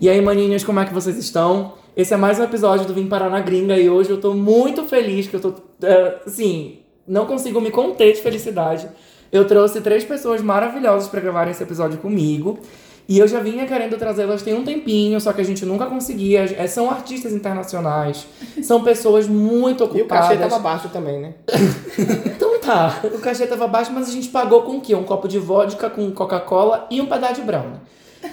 E aí, maninhas, como é que vocês estão? Esse é mais um episódio do Vim Parar na Gringa e hoje eu tô muito feliz, que eu tô, é, assim, não consigo me conter de felicidade. Eu trouxe três pessoas maravilhosas para gravar esse episódio comigo. E eu já vinha querendo trazê-las tem um tempinho, só que a gente nunca conseguia. É, São artistas internacionais, são pessoas muito E o ocupadas. cachê tava baixo também, né? Então tá, o cachê tava baixo, mas a gente pagou com o quê? Um copo de vodka com Coca-Cola e um pedaço de brownie.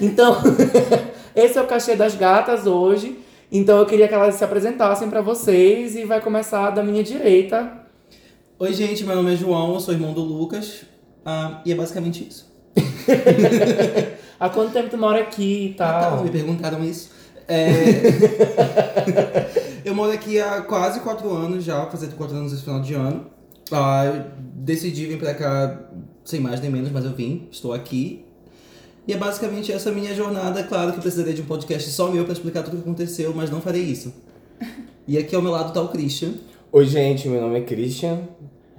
Então, esse é o cachê das gatas hoje. Então eu queria que elas se apresentassem pra vocês e vai começar da minha direita. Oi, gente, meu nome é João, eu sou irmão do Lucas. ah, e é basicamente isso. Há quanto tempo tu mora aqui e Ah, tal? me perguntaram isso. É... eu moro aqui há quase quatro anos já, fazer quatro anos esse final de ano. Ah, eu decidi vir pra cá sem mais nem menos, mas eu vim, estou aqui. E é basicamente essa minha jornada. Claro que eu precisaria de um podcast só meu pra explicar tudo o que aconteceu, mas não farei isso. E aqui ao meu lado tá o Christian. Oi, gente, meu nome é Christian.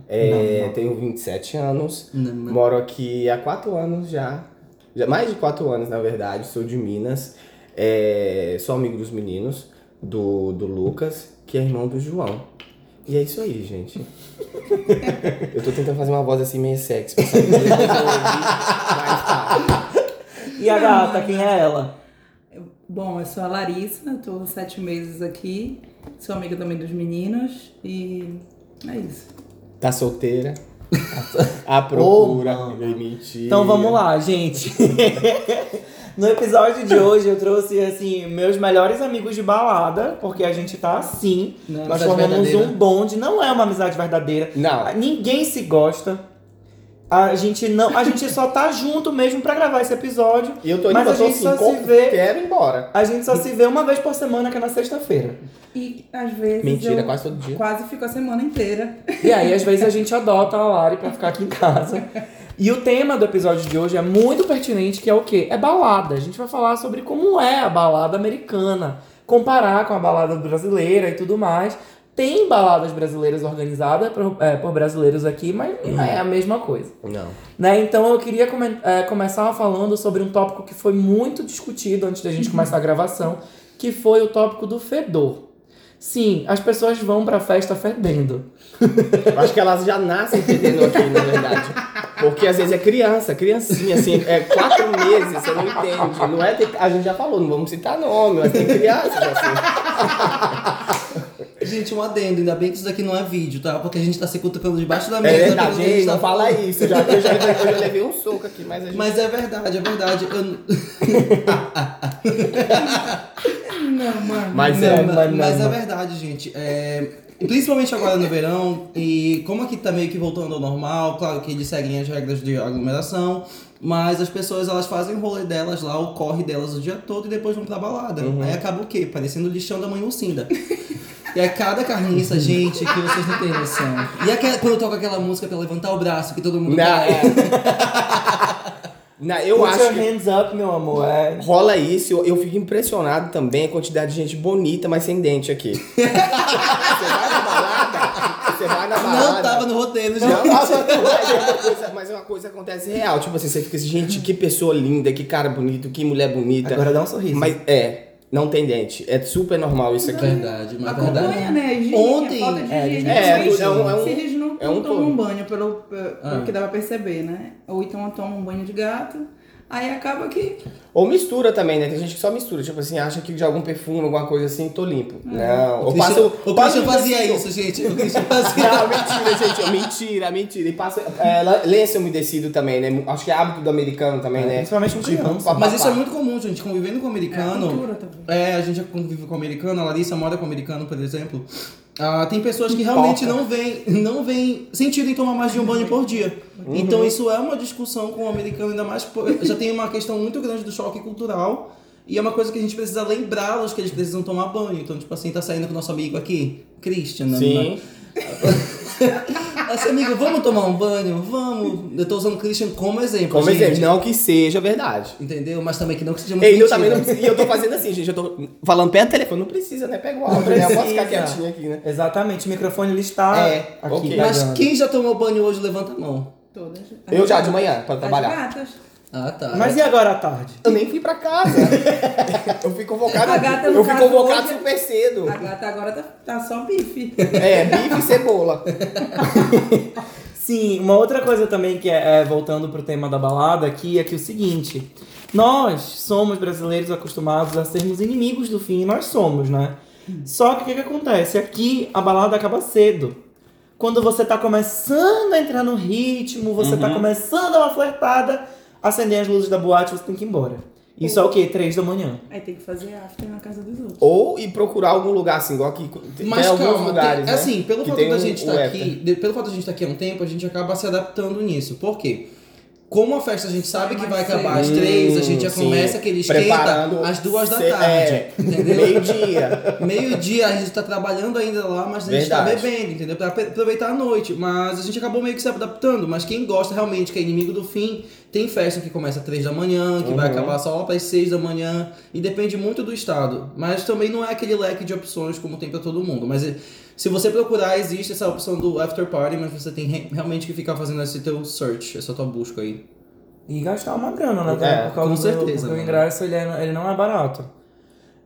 É, Não, não. Tenho 27 anos. Não. Moro aqui há 4 anos já. já. Mais de 4 anos, na verdade. Sou de Minas. É, sou amigo dos meninos, do, do Lucas, que é irmão do João. E é isso aí, gente. Eu tô tentando fazer uma voz assim meio sexy. pra saber mas. E a gata, quem é ela? Bom, eu sou a Larissa, tô sete meses aqui, sou amiga também dos meninos e é isso. Tá solteira. À procura. Mano. mentira. Então vamos lá, gente. No episódio de hoje eu trouxe assim meus melhores amigos de balada, porque a gente tá assim. Não é Nós formamos verdadeira. um bonde, não é uma amizade verdadeira. Não. Ninguém se gosta. A gente não, a gente só tá junto mesmo pra gravar esse episódio. E eu tô indo, Mas eu a gente assim, só se vê- quero ir embora. A gente só se vê uma vez por semana, que é na sexta-feira. E às vezes Mentira, eu quase todo dia. quase fico a semana inteira. E aí, às vezes, a gente adota a Lari pra ficar aqui em casa. E o tema do episódio de hoje é muito pertinente, que é o quê? É balada. A gente vai falar sobre como é a balada americana. Comparar com a balada brasileira e tudo mais. Tem baladas brasileiras organizadas por, é, por brasileiros aqui, mas não é a mesma coisa. Não. Né? Então eu queria comen- é, começar falando sobre um tópico que foi muito discutido antes da gente começar a gravação, que foi o tópico do fedor. Sim, as pessoas vão pra festa fedendo. Eu acho que elas já nascem entendendo aqui, na verdade. Porque às vezes é criança, criancinha, assim, é quatro meses, você não entende. Não é a gente já falou, não vamos citar nome, mas tem crianças assim. Gente, um adendo, ainda bem que isso daqui não é vídeo, tá? Porque a gente tá se cutucando debaixo da É mesa. verdade, que a gente gente, tá não fala falando. isso. Já, eu, já, eu já levei um soco aqui, mas a gente. Mas é verdade, é verdade. Eu... Não, mano. Mas Não, é, mas, mas mas é verdade, gente. É, Principalmente agora no verão, e como aqui tá meio que voltando ao normal, claro que eles seguem as regras de aglomeração, mas as pessoas elas fazem o rolê delas lá, o corre delas o dia todo e depois vão pra balada. Aí acaba o quê? Parecendo o lixão da mãe Lucinda. E é cada carniça, gente, que vocês não têm noção. E aquela, quando toca aquela música pra levantar o braço, que todo mundo Não, é. Não, eu Put acho your que hands up, meu amor. É. rola isso. Eu, eu fico impressionado também a quantidade de gente bonita, mas sem dente aqui. você vai na balada, você vai na balada. Não tava no roteiro, já. Não, mas, é uma coisa, mas é uma coisa que acontece real. Tipo assim, você fica assim, gente, que pessoa linda, que cara bonito, que mulher bonita. Agora dá um sorriso. Mas é, não tem dente. É super normal isso aqui. Verdade, mas é Acompanha, verdade. né? A higiene, Ontem- a falta de É, higiene. é, Mas é um- é um- se eles não, é um não tomam um banho, pelo, pelo Ah. que dá pra perceber, né? Ou então tomam um banho de gato, aí acaba que Ou mistura também, né? Tem gente que só mistura. Tipo assim, acha que de algum perfume, alguma coisa assim, tô limpo. Não. O Ou passa o passa Christian um fazia tecido. isso, gente. O Christian fazia. Não, mentira, gente. Mentira, mentira. E passa é, lenço umedecido também, né? Acho que é hábito do americano também, né? principalmente com criança. pá, Mas isso é muito comum, gente. Convivendo com é a americano. cultura também. É, a gente já convive com americano, a Larissa mora com americano, por exemplo. Ah, tem pessoas que realmente não veem, não veem sentido em tomar mais de um banho por dia. Então isso é uma discussão com o americano, ainda mais já tem uma questão muito grande do choque cultural. E é uma coisa que a gente precisa lembrá-los que eles precisam tomar banho. Então, tipo assim, tá saindo com o nosso amigo aqui, Christian, né? Sim. Assim, amigo, vamos tomar um banho? Vamos. Eu tô usando o Christian como exemplo. Como gente. exemplo, não que seja verdade. Entendeu? Mas também que não que seja muito Ei, eu também não preciso. E eu tô fazendo assim, gente. Eu tô falando perto do telefone. Não precisa, né? Pega o áudio, né? Eu posso ficar quietinho aqui, né? Exatamente, o microfone ele está É, aqui. ok. Mas pegando. quem já tomou banho hoje, levanta a mão. Todas. Eu já, de manhã, pra As trabalhar. gatas. Ah, tá. Mas e agora à tarde? Eu nem fui pra casa. eu fui convocado. A gata, eu fui convocado hoje- super cedo. A gata agora tá, tá só bife. É, bife e cebola. Sim, uma outra coisa também que é, é, voltando pro tema da balada aqui é que o seguinte, nós somos brasileiros acostumados a sermos inimigos do fim, e nós somos, né? Só que o que, que acontece? Aqui a balada acaba cedo. Quando você tá começando a entrar no ritmo, você tá começando a dar uma flertada, acender as luzes da boate, você tem que ir embora. Isso é o quê? Três da manhã. Aí tem que fazer after na casa dos outros. Ou ir procurar algum lugar assim, igual aqui. Tem Mas alguns calma, lugares. tem- né? assim, pelo que fato da um- gente estar after. aqui, pelo fato da gente estar aqui há um tempo, a gente acaba se adaptando nisso. Por quê? Como a festa a gente sabe que vai acabar às três, a gente já Hum, sim. começa aquele esquenta Preparando às duas da ce- tarde. é, entendeu? Meio-dia. Meio-dia a gente tá trabalhando ainda lá, mas a gente tá Verdade. bebendo, entendeu? Pra aproveitar a noite. Mas a gente acabou meio que se adaptando. Mas quem gosta realmente, que é inimigo do fim, tem festa que começa às três da manhã, que vai Uhum. acabar só lá para seis da manhã. E depende muito do estado. Mas também não é aquele leque de opções como tem pra todo mundo. Mas se você procurar, existe essa opção do after party, mas você tem re- realmente que ficar fazendo esse teu search, essa tua busca aí. E gastar uma grana, né? É, por causa com do- certeza, Porque o ingresso ele, é- ele não é barato.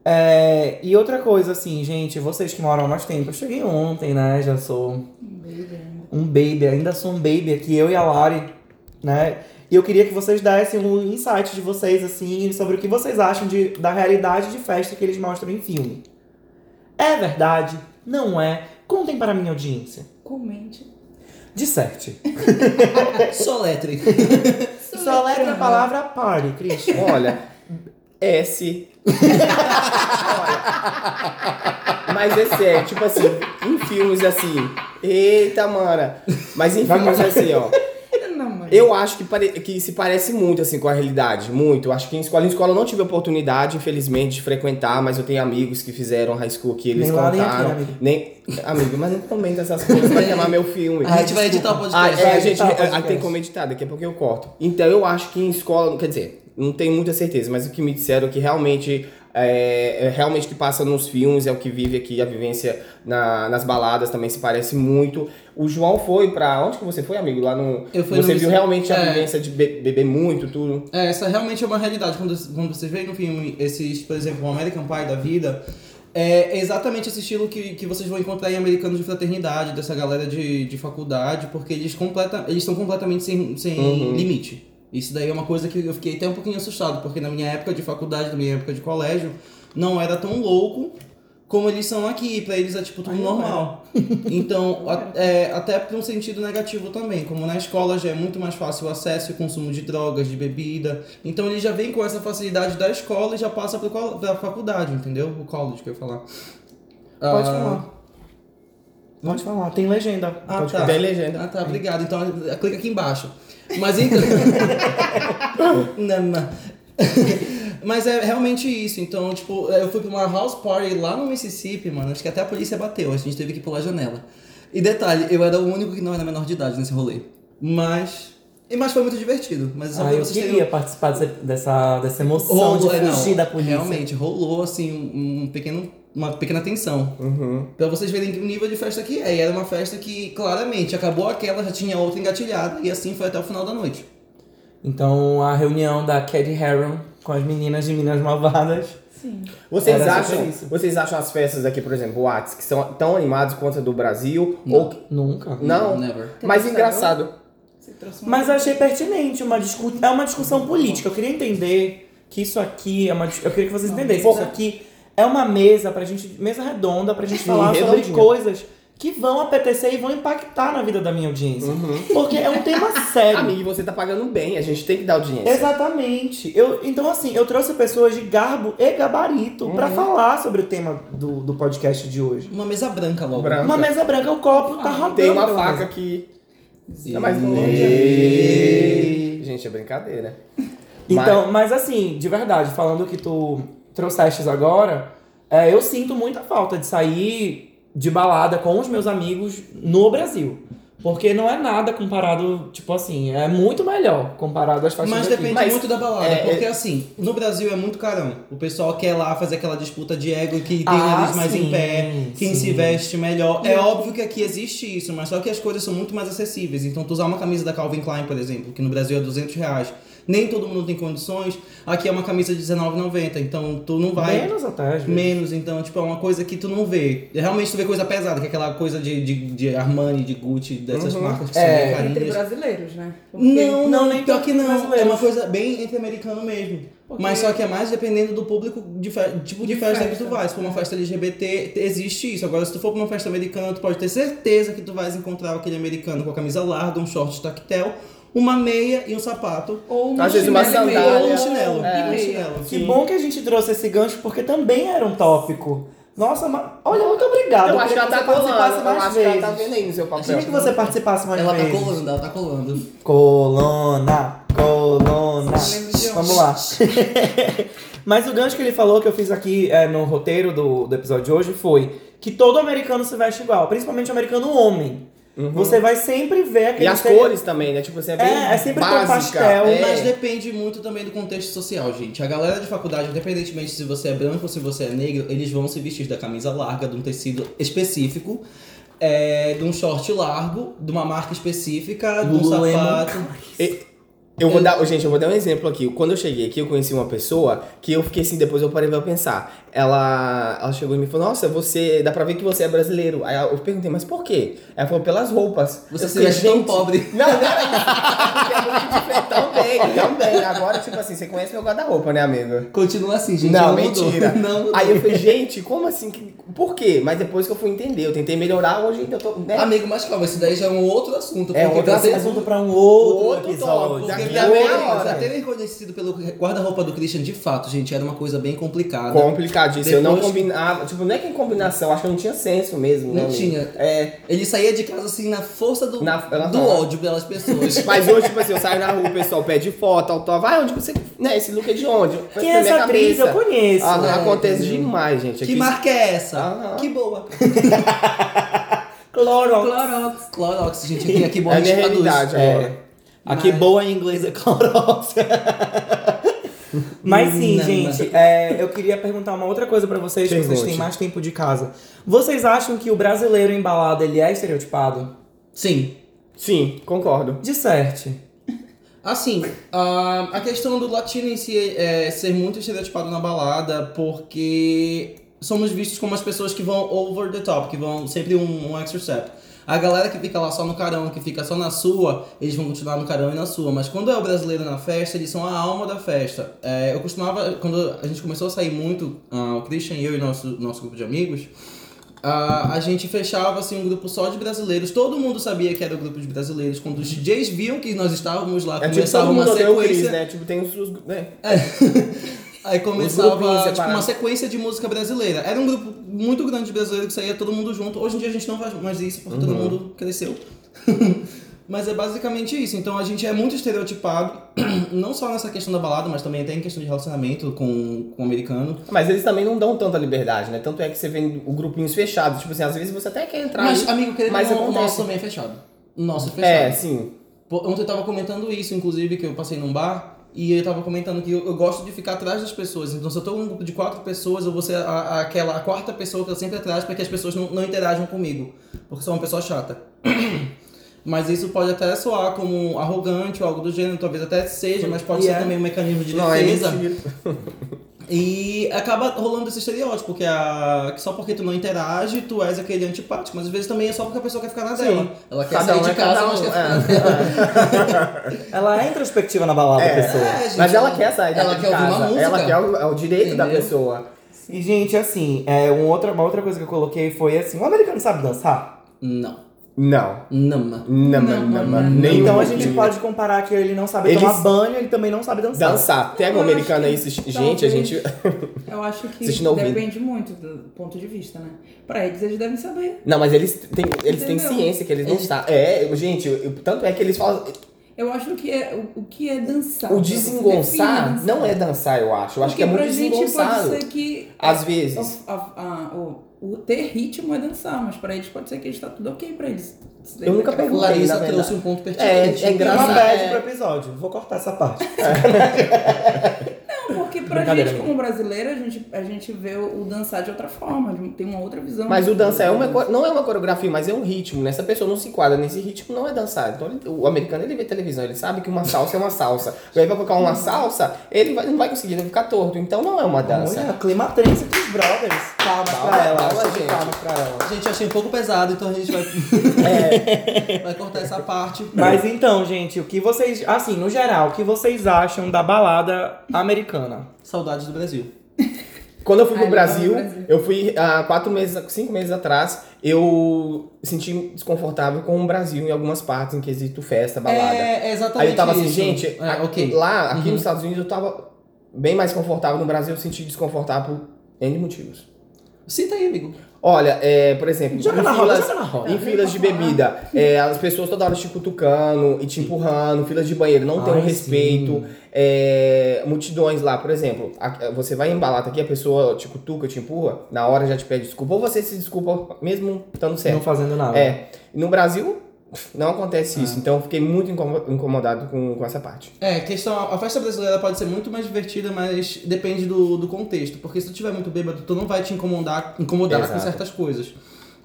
É, e outra coisa, assim, gente, vocês que moram há mais tempo, eu cheguei ontem, né? Já sou um baby, ainda sou um baby aqui, eu e a Lari, né? E eu queria que vocês dessem um insight de vocês, assim, sobre o que vocês acham de, da realidade de festa que eles mostram em filme. É verdade? Não é? Contem para a minha audiência. Comente. Disserte. Soletre. Só letra a palavra party, Christian. Olha, S. Olha, mas é sério, tipo assim, em filmes assim. Eita, mana. Mas em filmes assim, ó. Eu acho que, pare- que se parece muito assim com a realidade, muito. Eu acho que em escola, em escola eu não tive oportunidade, infelizmente, de frequentar, mas eu tenho amigos que fizeram high school que eles Nem lá, nem aqui, contaram. amigo. nem amigo, mas não comenta essas coisas, vai chamar meu filme. A gente vai editar o Ah, podcast. é, a gente ah, tem como editar, daqui a pouco eu corto. Então eu acho que em escola, quer dizer, não tenho muita certeza, mas o que me disseram é que realmente é, é realmente que passa nos filmes, é o que vive aqui, a vivência na- nas baladas também se parece muito. O João foi pra. Onde que você foi, amigo? Lá no. Eu fui no você viu Miss- realmente a é. vivência de be- beber muito, tudo. É, essa realmente é uma realidade. Quando, quando vocês veem no filme esses, por exemplo, o American Pie da vida, é exatamente esse estilo que, que vocês vão encontrar em Americanos de Fraternidade, dessa galera de, de faculdade, porque eles, completa, eles estão completamente sem, sem Uhum. limite. Isso daí é uma coisa que eu fiquei até um pouquinho assustado, porque na minha época de faculdade, na minha época de colégio, não era tão louco como eles são aqui. Pra eles é tipo tudo normal. Então, a- é, até para um sentido negativo também, como na escola já é muito mais fácil o acesso e o consumo de drogas, de bebida. Então ele já vem com essa facilidade da escola e já passa para a faculdade, entendeu? O college que eu ia falar. Pode Ah, falar. Pode falar, tem legenda. Ah, Pode tá. Tem legenda. Ah, tá, obrigado. Então clica aqui embaixo. Mas então. Não, mas- Mas é realmente isso. Então, tipo, eu fui pra uma house party lá no Mississippi, mano. Acho que até a polícia bateu. A gente teve que pular a janela. E detalhe, eu era o único que não era menor de idade nesse rolê. Mas. e- Mas foi muito divertido. Mas Ah, eu queria participar desse- dessa, dessa emoção Rolou, é, de não, fugir da polícia. Realmente, rolou assim um, um pequeno, uma pequena tensão. Uhum. Pra vocês verem o nível de festa que é. E era uma festa que, claramente, acabou aquela, já tinha outra engatilhada, e assim foi até o final da noite. Então, a reunião da Caddy Harron com as meninas de Minas Malvadas. Sim. Vocês Era acham, isso. vocês acham as festas aqui, por exemplo, Whats, que são tão animadas quanto a do Brasil? Ou Nunca. não? Never. Mas Tem engraçado. Mas eu achei pertinente, uma discu é uma discussão política. Eu queria entender que isso aqui é uma. Eu queria que vocês entendessem. Isso aqui é uma mesa pra gente. Mesa redonda pra gente Sim, falar sobre redondinha. coisas que vão apetecer e vão impactar na vida da minha audiência. Porque é um tema sério. Amigo, você tá pagando bem, a gente tem que dar audiência. Exatamente. Eu, então, assim, eu trouxe pessoas de garbo e gabarito Uhum. pra falar sobre o tema do, do podcast de hoje. Uma mesa branca logo. Branca. Uma mesa branca, o copo tá rodando. Tem uma faca aqui. Sim. Mas não Ei. Gente, é brincadeira. Então, mas assim, de verdade, falando que tu trouxeste agora, é, eu sinto muita falta de sair de balada com os meus amigos no Brasil. Porque não é nada comparado, tipo assim, é muito melhor comparado às festas Mas daqui. depende Mas, muito da balada, é, porque assim, no Brasil é muito carão. O pessoal quer lá fazer aquela disputa de ego que tem o Ah, nariz mais sim, em pé, quem sim. se veste melhor. É óbvio que aqui existe isso, mas só que as coisas são muito mais acessíveis. Então, tu usar uma camisa da Calvin Klein, por exemplo, que no Brasil é 200 reais, nem todo mundo tem condições. Aqui é uma camisa de R$19,90, então tu não vai. Menos até, às vezes. Menos, então, tipo, é uma coisa que tu não vê. Realmente tu vê coisa pesada, que é aquela coisa de, de, de Armani, de Gucci, dessas Uhum. marcas que É, são bem Entre carinhas. brasileiros, né? Porque- Não, Não, nem pior que não. É uma coisa bem entre americano mesmo. Porque- Mas só que é mais dependendo do público, de fe... tipo de, De festa, que festa. tu vai. Se for uma festa LGBT, existe isso. Agora, se tu for pra uma festa americana, tu pode ter certeza que tu vais encontrar aquele americano com a camisa larga, um short tactel, uma meia e um sapato. Ou Às vezes uma sandália. Ou um chinelo. E Um chinelo. Que bom que a gente trouxe esse gancho, porque também era um tópico. Nossa, mas... olha, muito obrigado. Eu acho que ela tá colando. Eu mais acho que ela vezes. tá vendo aí no seu papel. Queria que você participasse mais Ela tá vezes. colando, ela tá colando. Colona, colona. Vamos lá. Mas o gancho que ele falou, que eu fiz aqui é, no roteiro do, do episódio de hoje, foi que todo americano se veste igual, principalmente o americano homem. Você vai sempre ver aquele... E as cores também, né? Tipo, você é bem É, é sempre básica. pastel, é. Mas depende muito também do contexto social, gente. A galera de faculdade, independentemente se você é branco ou se você é negro, eles vão se vestir da camisa larga, de um tecido específico, é, de um short largo, de uma marca específica, de um sapato. Eu vou dar, gente, eu vou dar um exemplo aqui. Quando eu cheguei aqui, eu conheci uma pessoa que eu fiquei assim, depois eu parei pra pensar. Ela, ela chegou e me falou, nossa, você, dá pra ver que você é brasileiro. Aí eu perguntei, mas por quê? Ela falou, pelas roupas. Você Eu se veste tão "Gente, pobre." Não, não era isso. É diferente. Também, também. Agora, tipo assim, você conhece meu guarda-roupa, né, amigo? Continua assim, gente. não, mudou. mentira. Não mudou. Aí eu falei, gente, como assim? Por quê? Mas depois que eu fui entender, eu tentei melhorar, hoje eu tô. Né? Amigo, mas calma, esse daí já é um outro assunto. É outro ter- assunto pra um outro, Outro episódio. tópico. Porque Daqui pra a terem, meia hora. pra terem conhecido pelo guarda-roupa do Christian, de fato, gente, era uma coisa bem complicada. Complicadíssimo. Eu não combinava. Tipo, não é que em combinação, acho que não tinha senso mesmo. Não né, amigo? tinha. É. Ele saía de casa assim na força do, Na- do ódio pelas pessoas. Mas hoje, tipo assim, eu saio na rua, o pessoal pede foto, autógrafo. Vai, onde você. Né, esse look é de onde? Quem é essa atriz? Eu conheço. Ah, né? acontece Entendi. demais, gente. que Aqui- marca é essa? Aham. Que boa. Clorox. Clorox. Clorox, gente, aqui, aqui boa É a minha gente traduz. realidade É. agora. Aqui Mas- boa em inglês é Clorox. Mas sim, Não, gente, é, eu queria perguntar uma outra coisa pra vocês, que vocês têm mais tempo de casa. Vocês acham que o brasileiro embalado ele é estereotipado? Sim. Sim, concordo. Disserte. Assim, a, a questão do latino em si é ser muito estereotipado na balada, porque somos vistos como as pessoas que vão over the top, que vão sempre um, um extra step. A galera que fica lá só no carão, que fica só na sua, eles vão continuar no carão e na sua. Mas quando é o brasileiro na festa, eles são a alma da festa. É, eu costumava, quando a gente começou a sair muito, ah, o Christian eu e nosso, nosso grupo de amigos, ah, a gente fechava assim um grupo só de brasileiros. Todo mundo sabia que era o grupo de brasileiros. Quando os DJs viam que nós estávamos lá, É tipo, começava todo uma sequência. né? Tipo, tem os. os né? Aí grupinhos começava tipo, uma sequência de música brasileira. Era um grupo muito grande de brasileiros que saía todo mundo junto. Hoje em dia a gente não faz mais isso porque todo mundo cresceu. mas é basicamente isso. Então a gente é muito estereotipado, não só nessa questão da balada, mas também até em questão de relacionamento com, com o americano. Mas eles também não dão tanta liberdade, né? Tanto é que você vê o grupinhos fechados. Tipo assim, às vezes você até quer entrar. Mas, ali, amigo, querendo mas o nosso também é fechado. O nosso é fechado. É, sim. Ontem eu tava comentando isso, inclusive, que eu passei num bar e eu tava comentando que eu, eu gosto de ficar atrás das pessoas. Então, se eu tô num grupo de quatro pessoas, eu vou ser a, a- aquela a quarta pessoa que eu sempre atrás para que as pessoas não, não interajam comigo, porque sou uma pessoa chata. Mas isso pode até soar como arrogante ou algo do gênero, talvez até seja, mas pode E ser é. também um mecanismo de Não, é defesa. E acaba rolando esse estereótipo, que, é a, que só porque tu não interage, tu és aquele antipático. Mas às vezes também é só porque a pessoa quer ficar na Sim. dela. Ela quer Cada sair um de é casa, mas um. quer ficar É. Ela é introspectiva na balada, É. a pessoa. É, gente, Mas ela quer sair ela de quer ouvir casa. uma música. Ela quer o, é o direito da Entendeu? pessoa. E, gente, assim, é, um outra, uma outra coisa que eu coloquei foi assim: o americano sabe dançar? Não. Não. Não. Não, não, não, não, não. nem então um a gente pode comparar que ele não sabe Eles- tomar banho, ele também não sabe dançar. Dançar. Um Eu acho americano aí, que gente, a gente. Eu acho que depende muito do ponto de vista, né? Pra eles, eles devem saber. Não, mas eles têm, eles têm ciência que eles não Eles- sabem. É, gente, eu- tanto é que eles falam. Eu acho que é o, o que é dançar. O desengonçar definir não é dançar, eu acho. Eu acho que é Porque muito pra gente desengonçado. pode ser que Às vezes. a- a- a- o, o ter ritmo é dançar, mas pra eles pode ser que está tudo ok pra eles. Eu nunca perguntei, Larissa verdade. trouxe um ponto pertinente. É, é Uma engraçado. bad É. pro episódio. Vou cortar essa parte. Não, porque pra gente, como brasileiro, a gente, a gente vê o, dançar de outra forma, tem uma outra visão. Mas o dança é uma, não é uma coreografia, mas é um ritmo. Nessa pessoa não se enquadra nesse ritmo, não é dançar. Então ele- o americano ele vê televisão, ele sabe que uma salsa é uma salsa. Aí vai colocar uma salsa, ele vai- não vai conseguir, ele vai ficar torto. Então não é uma dança. Olha, climatrense dos brothers. Palmas Palma, pra ela. palma, gente. palmas pra ela. Gente, achei um pouco pesado, então a gente vai, É. vai cortar essa parte. Mas então, gente, o que vocês. Assim, no geral, o que vocês acham da balada americana? Saudades do Brasil. Quando eu fui Ai, pro amo Brasil, o Brasil. eu fui há quatro meses, cinco meses atrás, eu senti desconfortável com o Brasil em algumas partes, em quesito festa, balada. É, é exatamente Aí eu tava assim, isso. gente, É, a- ok. lá, aqui Uhum. nos Estados Unidos eu tava bem mais confortável, no Brasil eu senti desconfortável por N motivos. Cita aí, amigo. Olha, é, por exemplo, Joga em na filas, na roda. em filas de bebida, é, as pessoas toda hora te cutucando e te empurrando, filas de banheiro, não tem um respeito. é, multidões lá, por exemplo, a- você vai em balada aqui, a pessoa te cutuca, te empurra, na hora já te pede desculpa, ou você se desculpa mesmo estando Não certo. fazendo nada. É, no Brasil não acontece Ah. isso, então eu fiquei muito incomo- incomodado com, com essa parte. É, questão, a festa brasileira pode ser muito mais divertida, mas depende do, do contexto. Porque se tu tiver muito bêbado, tu não vai te incomodar, incomodar com certas coisas.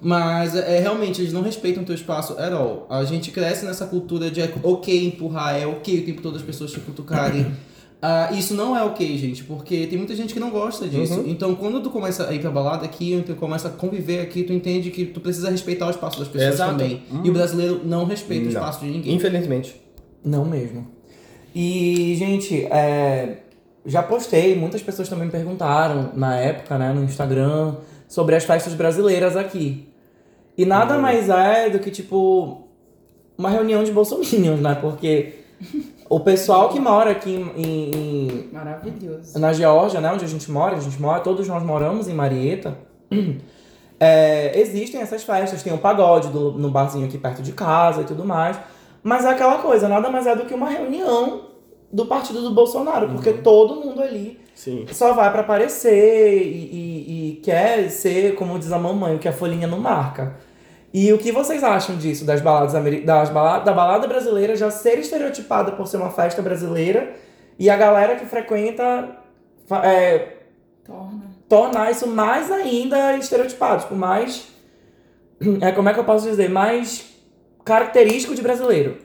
Mas é, realmente, eles não respeitam o teu espaço at all. A gente cresce nessa cultura de é ok empurrar, é ok o tempo todo as pessoas te cutucarem. Ah, isso não é ok, gente, porque tem muita gente que não gosta disso. Então, quando tu começa a ir pra balada aqui, tu começa a conviver aqui, tu entende que tu precisa respeitar o espaço das pessoas Exato. também. E o brasileiro não respeita o Não. espaço de ninguém. Infelizmente. Não mesmo. E, gente, é, já postei, muitas pessoas também me perguntaram na época, né, no Instagram, sobre as festas brasileiras aqui. E nada mais é do que, tipo, uma reunião de bolsominions, né? Porque o pessoal que mora aqui em- em, Maravilhoso. na Geórgia, né, onde a gente mora, a gente mora, todos nós moramos em Marieta. É, existem essas festas, tem o pagode do- no barzinho aqui perto de casa e tudo mais. Mas é aquela coisa, nada mais é do que uma reunião do partido do Bolsonaro, porque todo mundo ali Sim. só vai pra aparecer e, e- e quer ser, como diz a mamãe, o que a folhinha não marca. E o que vocês acham disso, das baladas das bala- da balada brasileira já ser estereotipada por ser uma festa brasileira e a galera que frequenta é, Torna. tornar isso mais ainda estereotipado, tipo, mais. É, como é que eu posso dizer? Mais característico de brasileiro.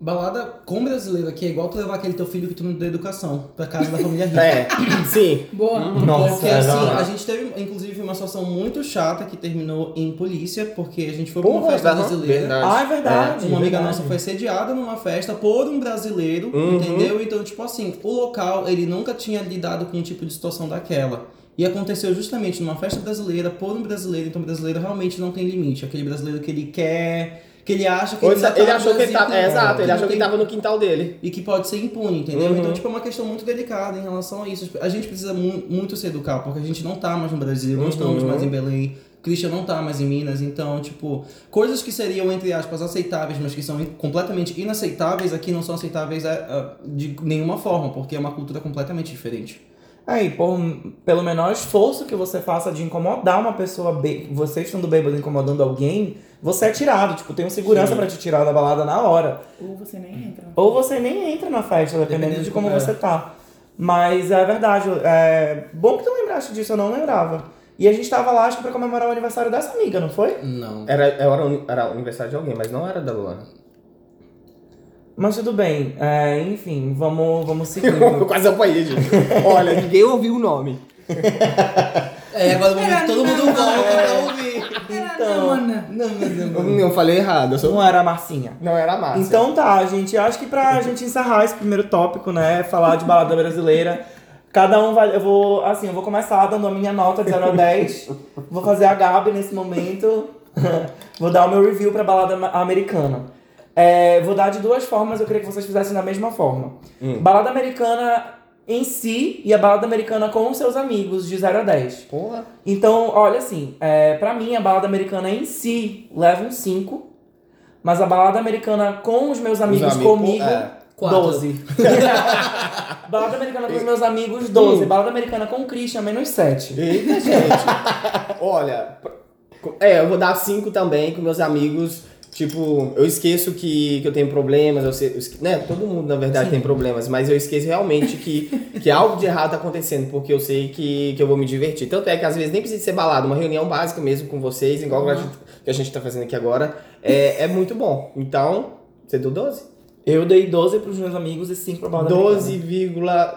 Balada com brasileiro aqui é igual tu levar aquele teu filho que tu não deu educação pra casa da família rica. É, sim. Boa. Nossa, porque é assim, verdade. a gente teve, inclusive, uma situação muito chata que terminou em polícia, porque a gente foi pra uma festa aham, brasileira. verdade. Ah, é verdade. Uma amiga verdade. nossa foi sediada numa festa por um brasileiro, Uhum. entendeu? Então, tipo assim, o local, ele nunca tinha lidado com um tipo de situação daquela. E aconteceu justamente numa festa brasileira, por um brasileiro, então o brasileiro realmente não tem limite. Aquele brasileiro que ele quer, que ele acha que ele, ele, tá ele achou que ele tava. É, exato, ele achou que tem- tava no quintal dele. e que pode ser impune, entendeu? Uhum. Então, tipo, é uma questão muito delicada em relação a isso. A gente precisa mu- muito se educar, porque a gente não tá mais no Brasil, não Uhum. estamos mais em Belém, Christian não tá mais em Minas, então, tipo, coisas que seriam, entre aspas, aceitáveis, mas que são completamente inaceitáveis, aqui não são aceitáveis é, é, de nenhuma forma, porque é uma cultura completamente diferente. Aí, por, pelo menor esforço que você faça de incomodar uma pessoa, você estando bêbado incomodando alguém, você é tirado. Tipo, tem um segurança pra te tirar da balada na hora. Ou você nem entra. Ou você nem entra na festa, dependendo, Dependendo de como como é. você tá. Mas é verdade, é bom que tu lembraste disso, eu não lembrava. E a gente tava lá, acho que pra comemorar o aniversário dessa amiga, não foi? Não. Era, era, o- era o aniversário de alguém, mas não era da Luana. Mas tudo bem, é, enfim, vamos, vamos Eu seguindo. quase apanhei, gente. Olha, ninguém ouviu o nome. É, agora o momento que todo mundo volta pra ouvir. Então, Não, não, não. Eu falei errado, eu sou... não era a Marcinha. não era a Márcia. Então tá, gente. Eu acho que pra gente encerrar esse primeiro tópico, né? Falar de balada brasileira. Cada um vai. Eu vou. Assim, eu vou começar dando a minha nota de 0 a 10. Vou fazer a Gabi nesse momento. vou dar o meu review pra balada americana. É, vou dar de duas formas, eu queria que vocês fizessem da mesma forma. Balada americana em si e a balada americana com os seus amigos, de 0 a 10. Porra. Então, olha assim, é, pra mim a balada americana em si leva um 5, mas a balada americana com os meus amigos amigos, comigo, é, quatro. 12. balada americana com os meus amigos, 12. Hum. Balada americana com o Christian, menos 7. Eita, gente. Olha, é, eu vou dar cinco também com meus amigos. Tipo, eu esqueço que, que eu tenho problemas, eu sei, eu esque- né? Todo mundo, na verdade, tem problemas, mas eu esqueço realmente que, que algo de errado tá acontecendo, porque eu sei que, que eu vou me divertir. Tanto é que às vezes nem precisa ser balada, uma reunião básica mesmo com vocês, igual gente- que a gente tá fazendo aqui agora, é, é muito bom. Então, você deu 12? Eu dei 12 pros meus amigos e 5 pra balada americana.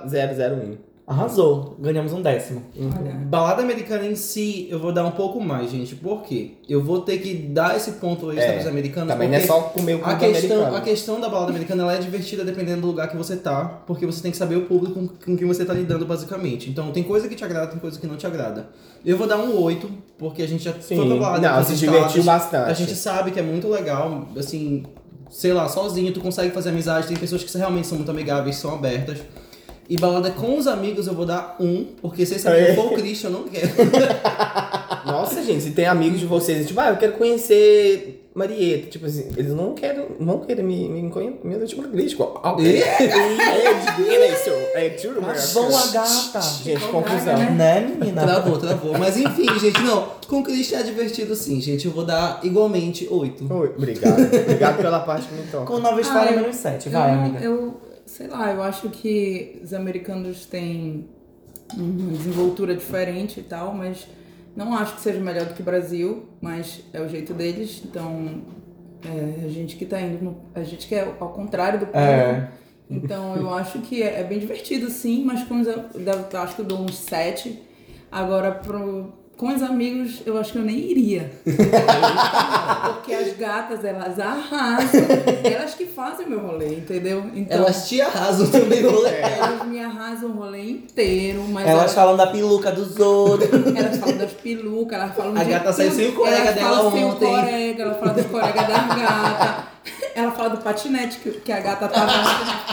12,001. Arrasou. Ganhamos um décimo. Olha. Balada americana em si, eu vou dar um pouco mais, gente. Por quê? Eu vou ter que dar esse ponto extra É, pros americanos. Também não é só comer o A questão, americano. a questão da balada americana ela é divertida dependendo do lugar que você tá, porque você tem que saber o público com, com quem você tá lidando, basicamente. Então tem coisa que te agrada, tem coisa que não te agrada. Eu vou dar um 8, porque a gente já Sim. foi pra balada. Não, se divertiu estados, bastante. A gente sabe que é muito legal, assim, sei lá, sozinho, tu consegue fazer amizade, tem pessoas que realmente são muito amigáveis, são abertas. E balada com os amigos eu vou dar um, porque se esse amigo Aí. for o Christian, eu não quero. Nossa, gente, se tem amigos de vocês, tipo, ah, eu quero conhecer Marieta, tipo assim, eles não querem, não querem me, me conhecer, meu tipo, crítico. Ok. É, isso, é tudo, Vão a gata. Gente, confusão. Né, menina? Travou, travou. Mas enfim, gente, não. Com o Christian é divertido sim, gente. Eu vou dar igualmente 8. Oi, obrigado. Obrigado pela parte que me toca. Com nova história, menos 7. Vai, amiga. Eu, sei lá, eu acho que os americanos têm uma desenvoltura diferente e tal, mas não acho que seja melhor do que o Brasil, mas é o jeito deles. Então, é, a gente que tá indo, no- a gente que é ao contrário do povo. É. Então, eu acho que é, é bem divertido, sim, mas com os, eu eu acho que eu dou uns 7. Agora, pro, com os amigos, eu acho que eu nem iria. Porque as gatas, elas arrasam. Elas que fazem o meu rolê, entendeu? Então, Elas te arrasam também no rolê. elas me arrasam o rolê inteiro, mas Elas elas, falam da peluca dos outros. elas falam das pelucas, elas falam A gata saiu sem o colega elas dela falam sem o corega, ela fala do corega das gatas. Ela fala do patinete que, que a gata tava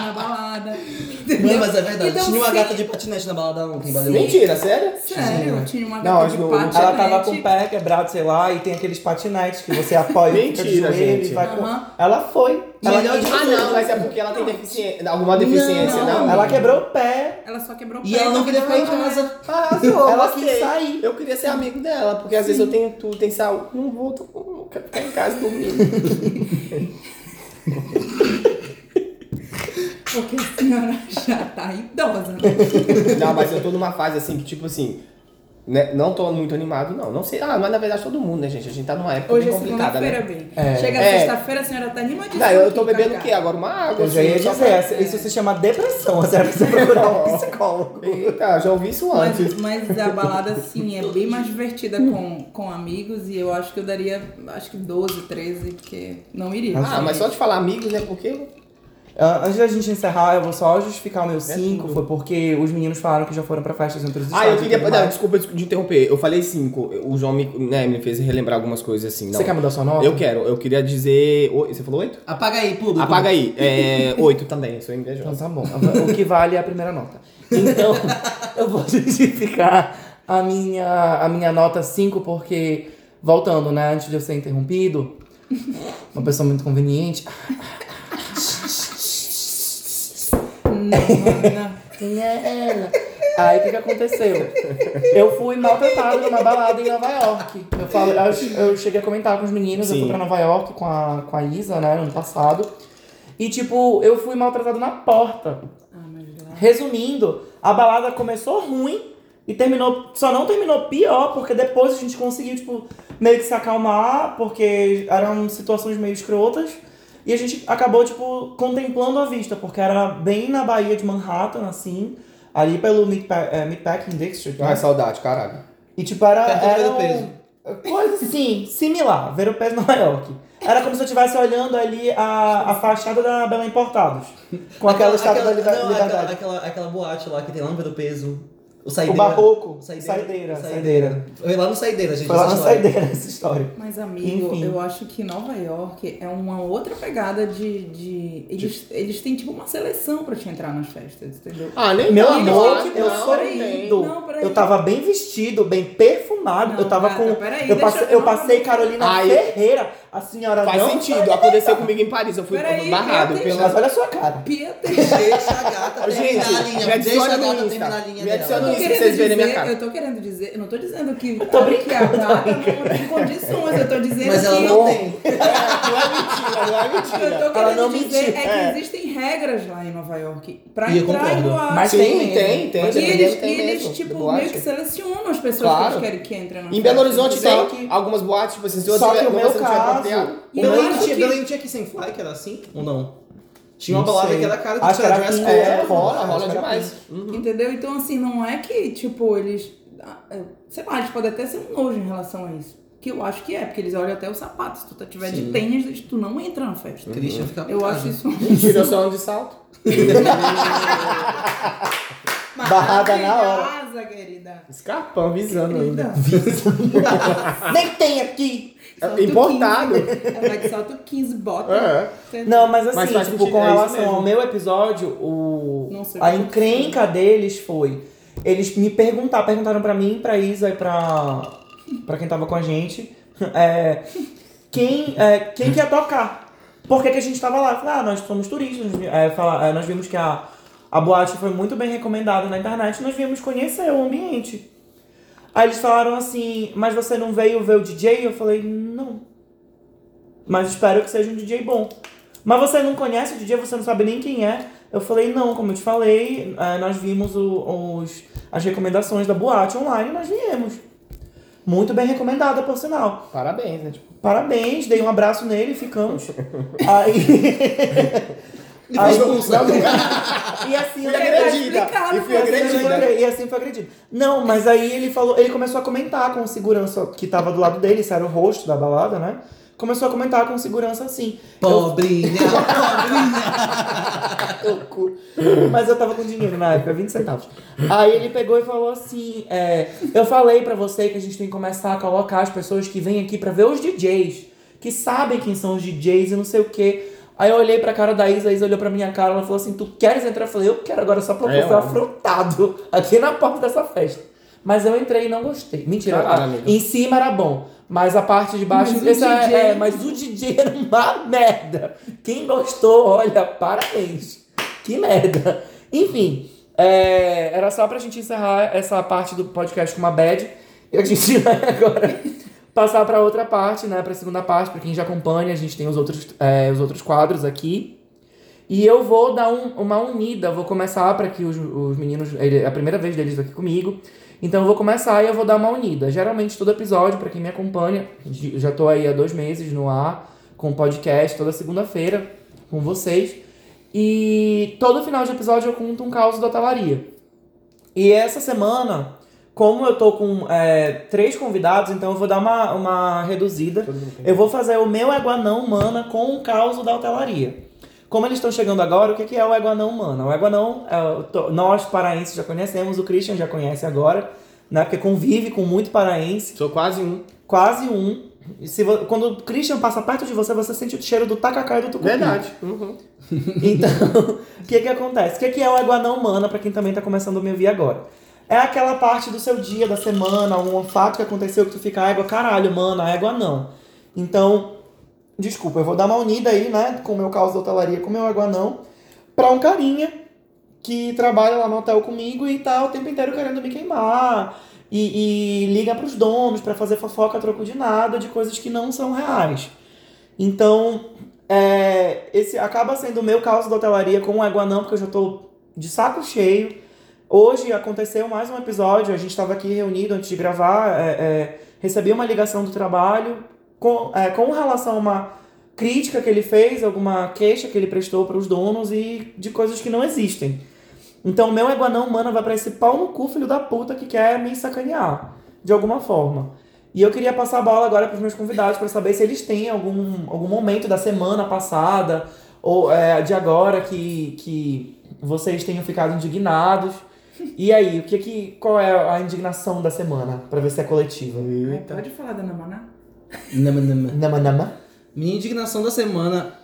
na balada. entendeu? Não, mas é verdade. Então, Tinha uma sim, gata de patinete na balada ontem, valeu? Mentira, sério? Sério, tinha uma Não, gata acho de que o- patinete. Ela tava com o pé quebrado, sei lá, e tem aqueles patinetes que você apoia Mentira, joelho gente. e vai com... Ela foi. Ela, Melhor de Ah, não, mas é porque ela tem deficiência, alguma deficiência, Não. não? ela quebrou o pé. Ela só quebrou o pé. E ela não queria ficar em casa. Arrasou, Ela quis sair. Eu queria ser amigo dela, porque às vezes eu tenho tudo, tem saúde. Não vou, tô, não quero ficar em casa dormindo. Porque a senhora já tá idosa. não, mas eu tô numa fase assim que, tipo assim, né, não tô muito animado, não. Não sei. Ah, mas na verdade todo mundo, né, gente? A gente tá numa época Hoje é bem complicada, segunda-feira, né? bem. É. Chega É. sexta-feira, a senhora tá animadíssima. Não, eu tô bebendo o quê? Agora uma água. Eu já ia assim, dizer, pra- isso se chama depressão. A senhora precisa procurar um psicólogo. Eita, já ouvi isso antes. Mas, mas a balada, assim, é bem mais divertida com, com amigos e eu acho que eu daria, acho que 12, 13, porque não iria. Ah, mas só de falar amigos, né? Porque. Ah, Antes da gente encerrar, eu vou só justificar o meu 5. É tudo. foi porque os meninos falaram que já foram pra festas entre os Ah, estados. eu e queria. tudo Não, desculpa de interromper. Eu falei cinco. O João me, né, me fez relembrar algumas coisas assim. Não. Você quer mudar sua nota? Eu quero. Eu queria dizer. oi- Você falou oito? Apaga aí, público. Apaga aí. É, oito também. Sou Então invejoso. tá bom. O que vale é a primeira nota. Então, eu vou justificar a minha, a minha nota 5, porque, voltando, né, antes de eu ser interrompido, uma pessoa muito conveniente. Quem é ela? Aí o que, que aconteceu? Eu fui maltratado numa balada em Nova York. Eu, falo, eu, eu cheguei a comentar com os meninos, eu Sim. fui pra Nova York com a, com a Isa, né, no ano passado. E tipo, eu fui maltratado na porta. Ah. Resumindo, a balada começou ruim e terminou. Só não terminou pior, porque depois a gente conseguiu, tipo, meio que se acalmar, porque eram situações meio escrotas. E a gente acabou, tipo, contemplando a vista, porque era bem na Bahia de Manhattan, assim, ali pelo Meatpa- eh, Meatpacking District. né? Ai, saudade, caralho. E tipo, era. Perto do era Ver o um- Coisa assim, similar, ver o peso Nova York. Era como se eu estivesse olhando ali a, a fachada da Bela Importados. Com aquela, estátua da liber- não, liberdade. Aquela, aquela, aquela boate lá que tem lá no Ver Peso. O O Saideira. barroco. O Saideira. O Saideira. Foi lá no Saideira, gente. Foi lá história. saideira essa história. Mas, amigo, Enfim. eu acho que Nova York é uma outra pegada de. de... Eles, eles têm tipo uma seleção pra te entrar nas festas, entendeu? Ah, nem Meu amor, não, eu não, sou lindo. Não, peraí. Eu tava bem vestido, bem perfumado. Não, eu tava gata, com. peraí, eu eu eu passei Carolina Ai. Ferreira. A senhora Faz não sentido. Aconteceu comigo em Paris. Eu fui Peraí, barrado eu pela. Mas olha a sua cara. Pia Deixa a gata Gente, terminar a me linha. Deixa adiciona a no gata terminar a linha Me adiciona no Eu Insta pra querendo vocês verem a minha dizer- cara. Eu tô querendo dizer, eu não tô dizendo que, tô que a gata não tem condições, eu tô dizendo Mas ela que. não tem. Não é mentira, não é O que eu mentira. tô Ela querendo não dizer é que é. existem regras lá em Nova York pra E eu entrar em concordo. boate. Mas Sim, tem tem, tem. e eles, tipo, meio que selecionam as pessoas que eles querem que entrem na Em Belo Horizonte tem algumas boates, tipo assim, se Só você não meu tiver caso- eu Belém tinha, que- Belém tinha aqui sem fly, que era assim? Ou não? Tinha uma Não balada sei. que era cara de Acho que era dress Pink, code. é. Rola, rola demais. Entendeu? Então, assim, não é que, tipo, eles. ah, é, Sei lá, eles podem até ser um nojo em relação a isso. Que eu acho que é, porque eles olham até o sapato. Se tu tá- tiver de Sim. tênis, tu não entra na festa. Christian ficava em Eu casa. acho isso. Eu só ando de salto. Barrada na hora. Maravilhosa, querida. Escarpão, avisando ainda. Nem tem aqui. Salto Importado. 15. Ela vai salto 15, bota. É. Não, mas assim, Mas tipo, com é relação ao meu episódio, o... Não sei a encrenca deles foi. Eles me perguntaram, perguntaram pra mim, pra Isa e pra, pra quem tava com a gente, é, quem, é, quem que ia tocar. Por que, que a gente tava lá? Eu falei, ah, nós somos turistas, é, fala- é, nós vimos que a, a boate foi muito bem recomendada na internet, nós viemos conhecer o ambiente. Aí eles falaram assim, mas você não veio ver o DJ? Eu falei, não. Mas espero que seja um DJ bom. Mas você não conhece o DJ, você não sabe nem quem é. Eu falei, não, como eu te falei, eh, nós vimos o- os, as recomendações da boate online e nós viemos. Muito bem recomendada, por sinal. Parabéns, né? Tipo, Parabéns, dei um abraço nele e ficamos. Aí. E Aí- foi expulsa. e assim, eu não- agredida. E fui agredida. e assim foi agredido. Não, mas aí ele falou, ele começou a comentar com o segurança que tava do lado dele, isso era o host da balada, né? Começou a comentar com segurança assim. Pobrinha, pobrinha. Mas eu tava com dinheiro na época, 20 centavos. Aí ele pegou e falou assim: é, Eu falei pra você que a gente tem que começar a colocar as pessoas que vêm aqui pra ver os DJs, que sabem quem são os DJs e não sei o quê. Aí eu olhei pra cara da Isa, a Isa olhou pra minha cara, ela falou assim: Tu queres entrar? Eu falei: Eu quero agora só porque É, eu fui óbvio. afrontado aqui na porta dessa festa. Mas eu entrei e não gostei. Mentira, Caralho, a- em cima era bom. Mas a parte de baixo. Mas o esse é- DJ é, mas o DJ era uma merda. Quem gostou, olha, parabéns. Que merda. Enfim, é, era só pra gente encerrar essa parte do podcast com uma bad. E a gente vai agora passar pra outra parte, né? Pra segunda parte, pra quem já acompanha, a gente tem os outros, é, os outros quadros aqui. E eu vou dar um- uma unida, vou começar para que os, os meninos. ele- É a primeira vez deles aqui comigo. Então eu vou começar e eu vou dar uma unida. Geralmente todo episódio, para quem me acompanha, já tô aí há dois meses no ar, com podcast, toda segunda-feira, com vocês. E todo final de episódio eu conto um caos da hotelaria. E essa semana, como eu tô com é, três convidados, então eu vou dar uma, uma reduzida. Eu vou fazer o meu Eguanão Mana com o caos da hotelaria. Como eles estão chegando agora, o que que é o Eguanão Mana? O Eguanão, é, o to- nós paraenses já conhecemos, o Christian já conhece agora, né? Porque convive com muito paraense, Sou quase um. quase um. E se quando o Christian passa perto de você, você sente o cheiro do tacacá e do tucupi. Verdade. Uhum. Então, o que que acontece? O que que é o Eguanão Mana, pra quem também tá começando a me ouvir agora? É aquela parte do seu dia, da semana, um fato que aconteceu que tu fica, égua, caralho, mano, égua não. Então, desculpa, eu vou dar uma unida aí, né, com o meu caos da hotelaria, com o meu Eguanão, pra um carinha que trabalha lá no hotel comigo e tá o tempo inteiro querendo me queimar. E, e liga pros donos pra fazer fofoca troco de nada, de coisas que não são reais. Então, é, esse acaba sendo o meu caos da hotelaria com o Eguanão, porque eu já tô de saco cheio. Hoje aconteceu mais um episódio, a gente estava aqui reunido antes de gravar, é, é, recebi uma ligação do trabalho com, é, com relação a uma crítica que ele fez, alguma queixa que ele prestou para os donos e de coisas que não existem. Então, meu Eguanão, mano, vai pra esse pau no cu, filho da puta, que quer me sacanear, de alguma forma. E eu queria passar a bola agora pros meus convidados para saber se eles têm algum, algum momento da semana passada ou é, de agora que, que vocês tenham ficado indignados. E aí, o que que, qual é a indignação da semana? Pra ver se é coletiva. Ai, pode falar da Namaná? Nama, nama. Nama, nama. Minha indignação da semana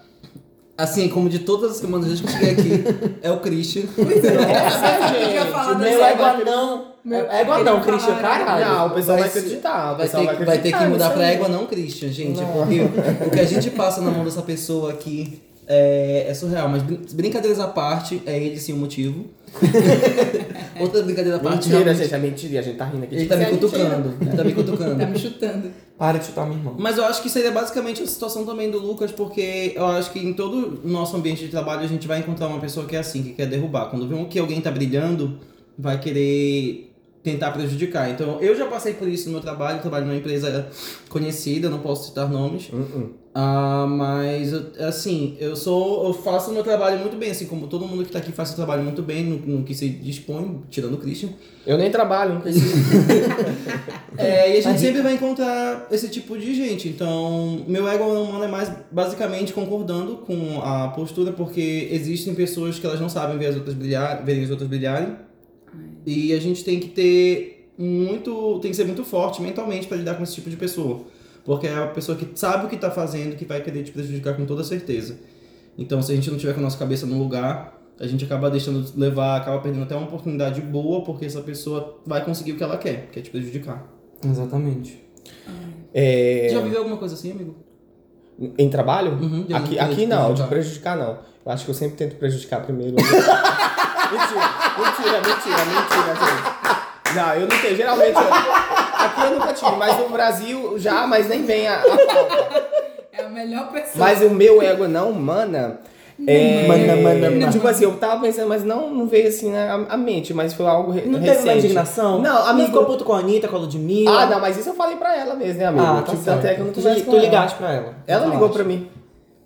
Assim, como de todas as semanas desde que eu cheguei aqui, é o Christian. Pois é, Nossa, eu ia gente, falar Meu dessa- égua não. Meu- Égua não, Christian, caralho. Não, o pessoal vai ser- acreditar. O Vai pessoal ter, vai ter que acreditar mudar pra aí. égua não Christian, gente. Porque o que a gente passa na mão dessa pessoa aqui é, é surreal. Mas brin- brincadeiras à parte, é ele sim o motivo. Outra brincadeira à parte. Mentira, realmente, gente, é mentira. A gente tá rindo aqui. Ele tá me é mentira. cutucando. Ele tá me cutucando. Tá me chutando. Para de chutar minha irmã. Mas eu acho que seria basicamente a situação também do Lucas, porque eu acho que em todo o nosso ambiente de trabalho a gente vai encontrar uma pessoa que é assim, que quer derrubar. Quando vê um que alguém tá brilhando, vai querer tentar prejudicar. Então eu já passei por isso no meu trabalho, trabalho numa empresa conhecida, não posso citar nomes. Uh-uh. Ah, mas assim, eu sou. Eu faço o meu trabalho muito bem, assim como todo mundo que tá aqui faz o trabalho muito bem, no, no que se dispõe, tirando o Christian. Eu nem trabalho, não preciso. É, e a gente sempre vai encontrar esse tipo de gente. Então, meu ego humano é mais basicamente concordando com a postura, porque existem pessoas que elas não sabem ver as outras brilhar, ver as outras brilharem. E a gente tem que ter muito. tem que ser muito forte mentalmente para lidar com esse tipo de pessoa. Porque é a pessoa que sabe o que tá fazendo que vai querer te prejudicar com toda certeza. Então, se a gente não tiver com a nossa cabeça no lugar, a gente acaba deixando levar, acaba perdendo até uma oportunidade boa, porque essa pessoa vai conseguir o que ela quer, que é te prejudicar. Exatamente. É, Já viveu alguma coisa assim, amigo? Em trabalho? Uhum, de aqui, aqui não, de prejudicar. prejudicar não. Eu acho que eu sempre tento prejudicar primeiro. mentira, mentira, mentira, mentira, gente. Não, eu não tenho. Geralmente, eu- aqui eu nunca tive, mas no Brasil já, mas nem vem a, a pauta. É a melhor pessoa. Mas o meu ego não humana. É, Mana, mana, mana. Tipo assim, eu tava pensando, mas não, não veio assim na a mente, mas foi algo re Não recente. teve uma indignação? Não, Não amigo. ficou puto com a Anitta, com a Ludmilla? Ah, não, mas isso eu falei pra ela mesmo, né, amigo? Ah, tá tipo, certo. até que eu não tu, tivesse tu ligaste pra ela? Ela ligou pra mim.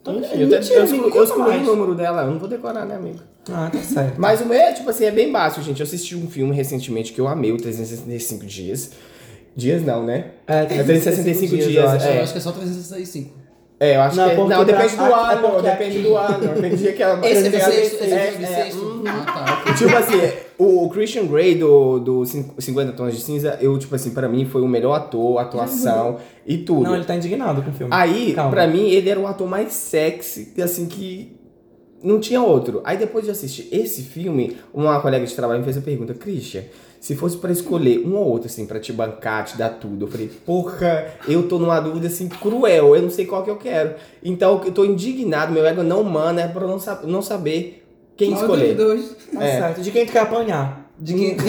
Então, Enfim, é eu, mentira, eu, eu conta excluí o número dela, eu não vou decorar, né, amigo? Ah, tá certo. Mas o meu é, tipo assim, é bem básico, gente. Eu assisti um filme recentemente que eu amei, o 365 Dias. Dias não, né? É, 365 dias, eu acho. É. Eu acho que é só 365. É, eu acho Não, que. porque Não, depende pra- do é ano, porque depende aqui- do ano. Tem dia que ela. Esse é bissexto, esse é, é é, bissexto. hum. Ah, tá. Tipo assim, o Christian Grey do, do Cin- 50 Tons de Cinza, eu, tipo assim, pra mim foi o melhor ator, atuação e tudo. Não, ele tá indignado com o filme. Aí, Calma. pra mim, ele era o ator mais sexy, assim, que não tinha outro. Aí depois de assistir esse filme, uma colega de trabalho me fez a pergunta, Christian, se fosse pra escolher um ou outro, assim, pra te bancar, te dar tudo, eu falei, porra, eu tô numa dúvida, assim, cruel, eu não sei qual que eu quero. Então, eu tô indignado, meu ego não mana, é pra eu não, sa- não saber quem Qual escolher. dos dois? Tá é. certo. De quem tu quer apanhar? De quem... Não,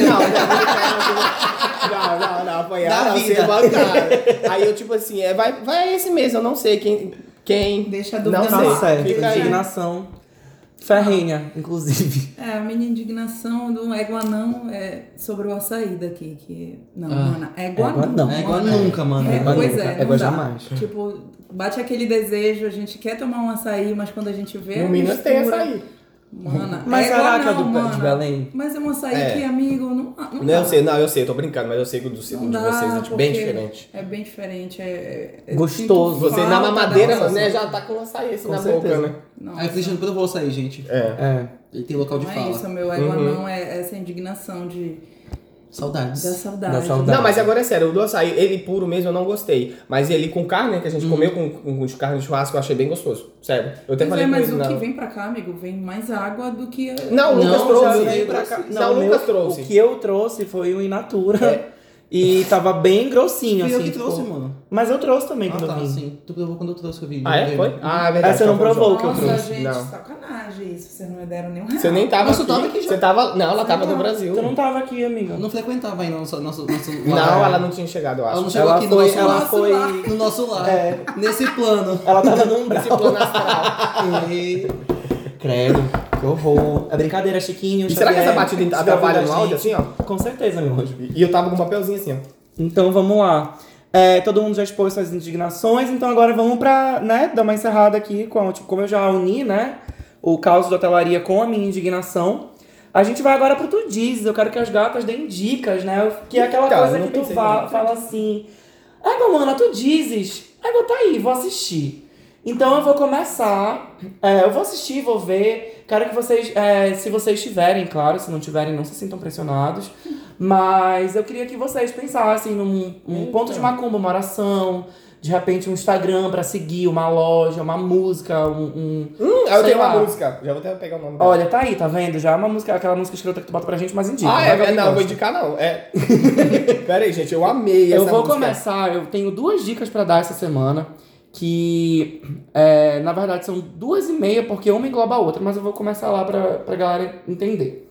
não, não, não, não, apanhar, não, vida. ser bancado. Aí eu, tipo assim, é, vai, vai esse mesmo, eu não sei quem, quem Deixa a dúvida Não Tá sei. certo. Fica. Indignação ferrenha, inclusive. É, a minha indignação do égua não é sobre o açaí daqui, que... Não, Ah. mana, égua, Égua não. não. É igual nunca, mano. É, Égua pois nunca, é, égua dá. jamais. Tipo, bate aquele desejo, a gente quer tomar um açaí, mas quando a gente vê No Minas tem açaí. Mana, Mas é não, do- de. Belém? Mas é um açaí É. que, amigo, não, não, Não, dá. eu sei, não, eu sei, eu tô brincando, mas eu sei que o do, Não de vocês é bem diferente. É bem diferente. É, é- Gostoso. sinto Você na mamadeira, da- né, já tá com açaí assim Com na certeza. boca, né? Nossa, Aí o Christian provou açaí, gente. É. É. Ele tem local de não é fala. isso, meu égua Uhum. não é essa indignação de, Saudades. da saudade. Da saudade. Não, mas agora é sério, o do açaí, ele puro mesmo eu não gostei. Mas ele com carne, né, que a gente comeu com, com, com carne de churrasco, eu achei bem gostoso. Sério. Eu até Pois falei é, mas o não. que vem pra cá, amigo, vem mais água do que... a- Não, o Não, Lucas já trouxe. veio pra cá. Não, Não, o o meu- Lucas trouxe. O que eu trouxe foi o in natura. E tava bem grossinho, Fui assim. eu que tipo- trouxe, mano. Mas eu trouxe também Ah, quando tá, eu vim. sim. Tu provou quando eu trouxe que eu vi. Ah, é? Foi? Ah, é verdade. Essa não então foi provou junto. que eu Nossa, trouxe. gente, Não. sacanagem isso. Vocês não me deram um real. Você nem tava Mas tu aqui. tava aqui já. Você tava... Não, ela tava no tava. Brasil. Tu não tava aqui, amiga. Eu não frequentava ainda nosso, nosso, nosso Não, lar. ela não tinha chegado, eu Ela não acho. chegou Ela aqui foi- no nosso ela lar. foi- No nosso lar. É. Nesse plano. Ela tava num Esse plano astral. E... Credo, que horror. É brincadeira, Chiquinho. E será que essa batida atrapalha no áudio, assim, ó? Com certeza, meu anjo. E eu tava com um papelzinho assim, ó. Então vamos lá. É, todo mundo já expôs suas indignações, então agora vamos pra, né, dar uma encerrada aqui, com, tipo, como eu já uni, né, o caos da hotelaria com a minha indignação. A gente vai agora pro Tu Dizes, eu quero que as gatas deem dicas, né, que é aquela Então, coisa que tu pensei fa nisso. fala assim, Égua, mana, Tu Dizes, Égua, tá aí, vou assistir. Então eu vou começar, é, eu vou assistir, vou ver, quero que vocês, é, se vocês tiverem, claro, se não tiverem, não se sintam pressionados, mas eu queria que vocês pensassem num um ponto de macumba, uma oração, de repente um Instagram pra seguir, uma loja, uma música, um. um- Hum, eu tenho lá. uma música. Já vou até pegar o nome dela. Olha, tá aí, tá vendo? Já é uma música, aquela música escrota que tu bota pra gente, mas indica. Ah, que é, alguém não, vou indicar não. É. Pera aí, gente, eu amei Eu essa vou música. começar, eu tenho duas dicas pra dar essa semana, que é, na verdade são duas e meia, porque uma engloba a outra, mas eu vou começar lá pra, pra galera entender.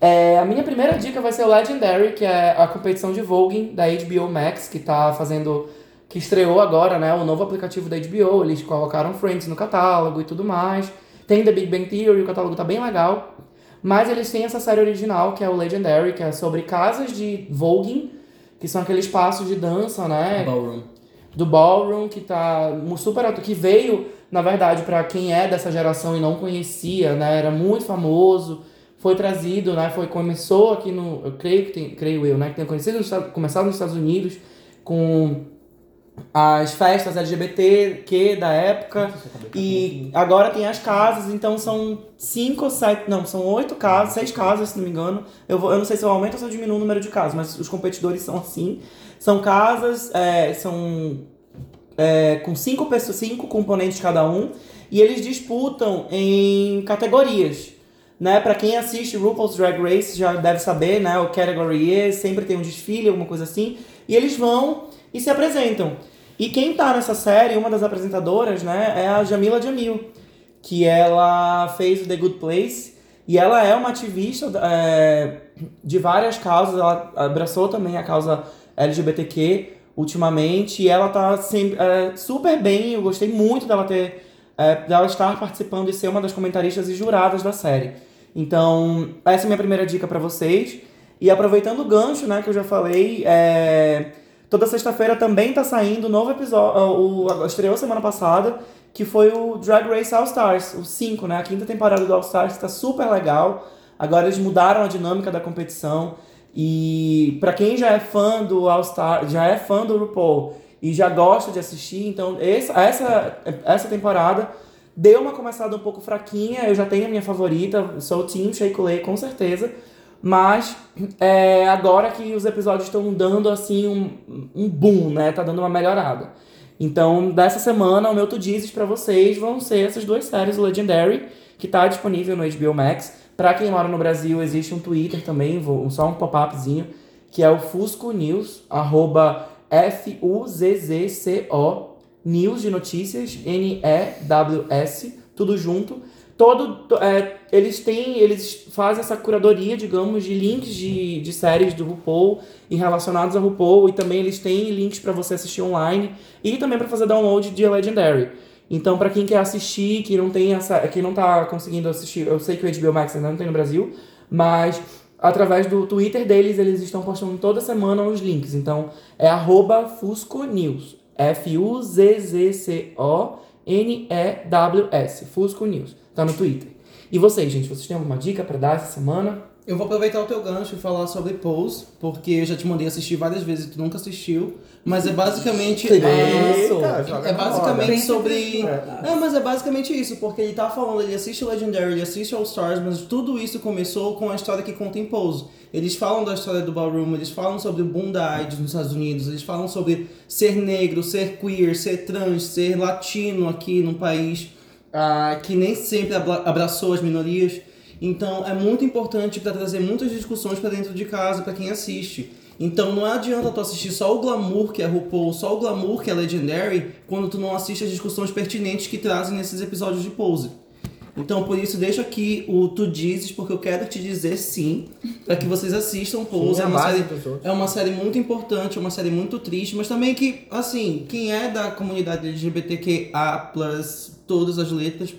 É, a minha primeira dica vai ser o Legendary, que é a competição de voguing da HBO Max, que tá fazendo. que estreou agora, né? O novo aplicativo da HBO. Eles colocaram Friends no catálogo e tudo mais. Tem The Big Bang Theory, o catálogo tá bem legal. Mas eles têm essa série original, que é o Legendary, que é sobre casas de voguing, que são aqueles passos de dança, né? Ballroom. Do ballroom que tá super que veio, na verdade, pra quem é dessa geração e não conhecia, né? Era muito famoso, foi trazido, né? Foi começou aqui no, eu creio que tem, creio eu, né, que tem conhecido começado nos Estados Unidos com as festas LGBTQ da época e agora tem as casas, então são cinco ou sete, não, são oito casas, seis casas, se não me engano. Eu, vou, eu não sei se eu aumento ou se eu diminuo o número de casas, mas os competidores são assim. São casas, é, são é, com cinco pessoas, cinco componentes cada um, e eles disputam em categorias. Né, para quem assiste RuPaul's Drag Race já deve saber, né, o Category E, sempre tem um desfile, alguma coisa assim, e eles vão e se apresentam. E quem tá nessa série, uma das apresentadoras, né, é a Jamila Jamil, que ela fez o The Good Place, e ela é uma ativista é, de várias causas, ela abraçou também a causa LGBTQ ultimamente, e ela tá sempre, é, super bem, eu gostei muito dela ter, é, dela estar participando e ser uma das comentaristas e juradas da série. Então, essa é a minha primeira dica pra vocês. E aproveitando o gancho, né, que eu já falei, é, toda sexta-feira também tá saindo o novo episódio, o, estreou semana passada, que foi o Drag Race All Stars, o 5, né, a quinta temporada do All Stars, tá super legal. Agora eles mudaram a dinâmica da competição. E pra quem já é fã do All Star, já é fã do RuPaul e já gosta de assistir, então essa, essa, essa temporada deu uma começada um pouco fraquinha. Eu já tenho a minha favorita, sou o Team Shake Lay, com certeza. Mas é, agora que os episódios estão dando assim um, um boom, né? Tá dando uma melhorada. Então, dessa semana, o meu To Dizes pra vocês vão ser essas duas séries, o Legendary, que tá disponível no HBO Max. Pra quem mora no Brasil, existe um Twitter também, vou, só um pop-upzinho, que é o Fusco News, arroba F-U-Z-Z-C-O, News de Notícias, N-E-W-S, tudo junto. Todo, to- é, eles têm, eles fazem essa curadoria, digamos, de links de, de séries do RuPaul e relacionados a RuPaul, e também eles têm links pra você assistir online e também pra fazer download de Legendary. Então, pra quem quer assistir, que não tem essa, que não tá conseguindo assistir, eu sei que o HBO Max ainda não tem no Brasil, mas através do Twitter deles, eles estão postando toda semana os links. Então, é arroba Fusco News. F-U-Z-Z-C-O-N-E-W-S. Fusco News. Tá no Twitter. E vocês, gente, vocês têm alguma dica pra dar essa semana? Eu vou aproveitar o teu gancho e falar sobre Pose, porque eu já te mandei assistir várias vezes e tu nunca assistiu. Mas é basicamente. Eita, é, é basicamente sobre. Não, mas é basicamente isso, porque ele tá falando, ele assiste o Legendary, ele assiste All Stars, mas tudo isso começou com a história que conta em Pose. Eles falam da história do ballroom, eles falam sobre o boom AIDS nos Estados Unidos, eles falam sobre ser negro, ser queer, ser trans, ser latino aqui no país ah, que nem sempre abra- abraçou as minorias. Então é muito importante para trazer muitas discussões para dentro de casa para quem assiste. Então não adianta tu assistir só o glamour que é RuPaul, só o glamour que é Legendary, quando tu não assiste as discussões pertinentes que trazem nesses episódios de Pose. Então por isso deixo aqui o Tu Dizes, porque eu quero te dizer sim, para que vocês assistam Pose. Sim, é, a uma série, é uma série muito importante, é uma série muito triste, mas também que, assim, quem é da comunidade LGBTQA, todas as letras,